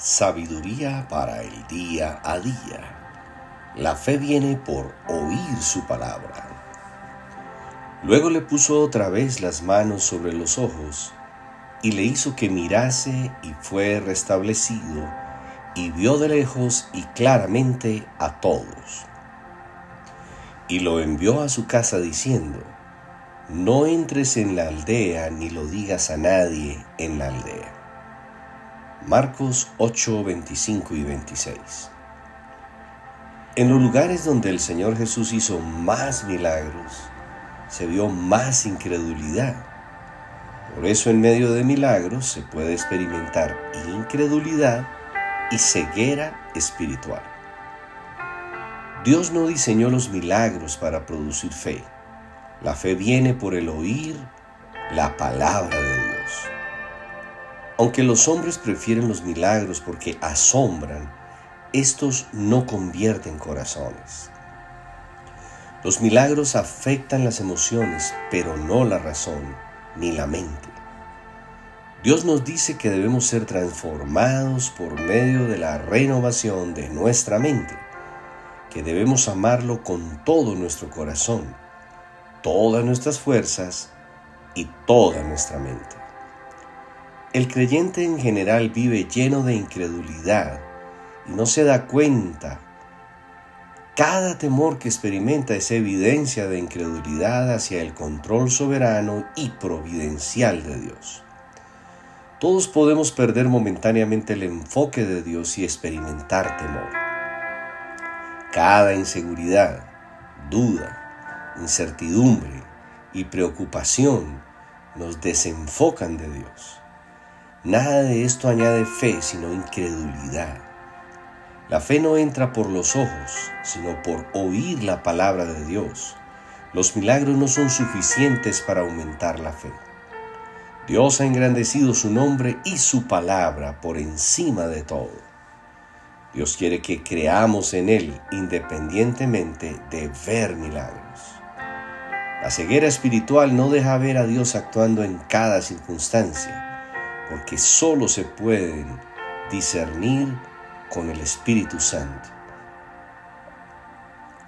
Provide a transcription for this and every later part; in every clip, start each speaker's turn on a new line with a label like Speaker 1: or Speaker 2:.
Speaker 1: Sabiduría para el día a día. La fe viene por oír su palabra. Luego le puso otra vez las manos sobre los ojos y le hizo que mirase y fue restablecido y vio de lejos y claramente a todos. Y lo envió a su casa diciendo, no entres en la aldea ni lo digas a nadie en la aldea. Marcos 8, 25 y 26. En los lugares donde el Señor Jesús hizo más milagros, se vio más incredulidad. Por eso en medio de milagros se puede experimentar incredulidad y ceguera espiritual. Dios no diseñó los milagros para producir fe. La fe viene por el oír la palabra de Dios. Aunque los hombres prefieren los milagros porque asombran, estos no convierten corazones. Los milagros afectan las emociones, pero no la razón ni la mente. Dios nos dice que debemos ser transformados por medio de la renovación de nuestra mente, que debemos amarlo con todo nuestro corazón, todas nuestras fuerzas y toda nuestra mente. El creyente en general vive lleno de incredulidad y no se da cuenta. Cada temor que experimenta es evidencia de incredulidad hacia el control soberano y providencial de Dios. Todos podemos perder momentáneamente el enfoque de Dios y experimentar temor. Cada inseguridad, duda, incertidumbre y preocupación nos desenfocan de Dios. Nada de esto añade fe, sino incredulidad. La fe no entra por los ojos, sino por oír la palabra de Dios. Los milagros no son suficientes para aumentar la fe. Dios ha engrandecido su nombre y su palabra por encima de todo. Dios quiere que creamos en Él independientemente de ver milagros. La ceguera espiritual no deja ver a Dios actuando en cada circunstancia porque solo se pueden discernir con el Espíritu Santo.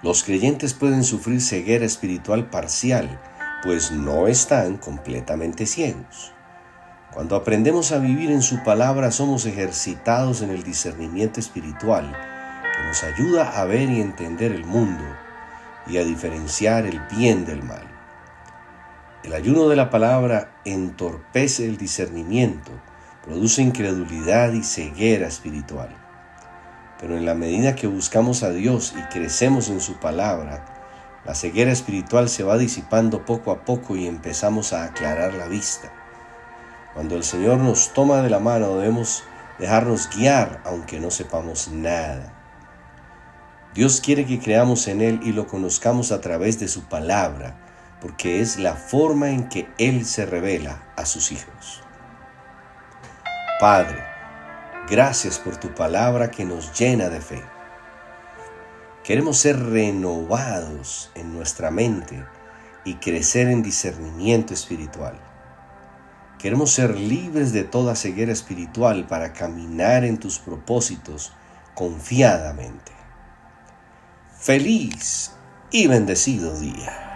Speaker 1: Los creyentes pueden sufrir ceguera espiritual parcial, pues no están completamente ciegos. Cuando aprendemos a vivir en su palabra somos ejercitados en el discernimiento espiritual que nos ayuda a ver y entender el mundo y a diferenciar el bien del mal. El ayuno de la palabra entorpece el discernimiento, produce incredulidad y ceguera espiritual. Pero en la medida que buscamos a Dios y crecemos en su palabra, la ceguera espiritual se va disipando poco a poco y empezamos a aclarar la vista. Cuando el Señor nos toma de la mano debemos dejarnos guiar aunque no sepamos nada. Dios quiere que creamos en Él y lo conozcamos a través de su palabra porque es la forma en que Él se revela a sus hijos. Padre, gracias por tu palabra que nos llena de fe. Queremos ser renovados en nuestra mente y crecer en discernimiento espiritual. Queremos ser libres de toda ceguera espiritual para caminar en tus propósitos confiadamente. Feliz y bendecido día.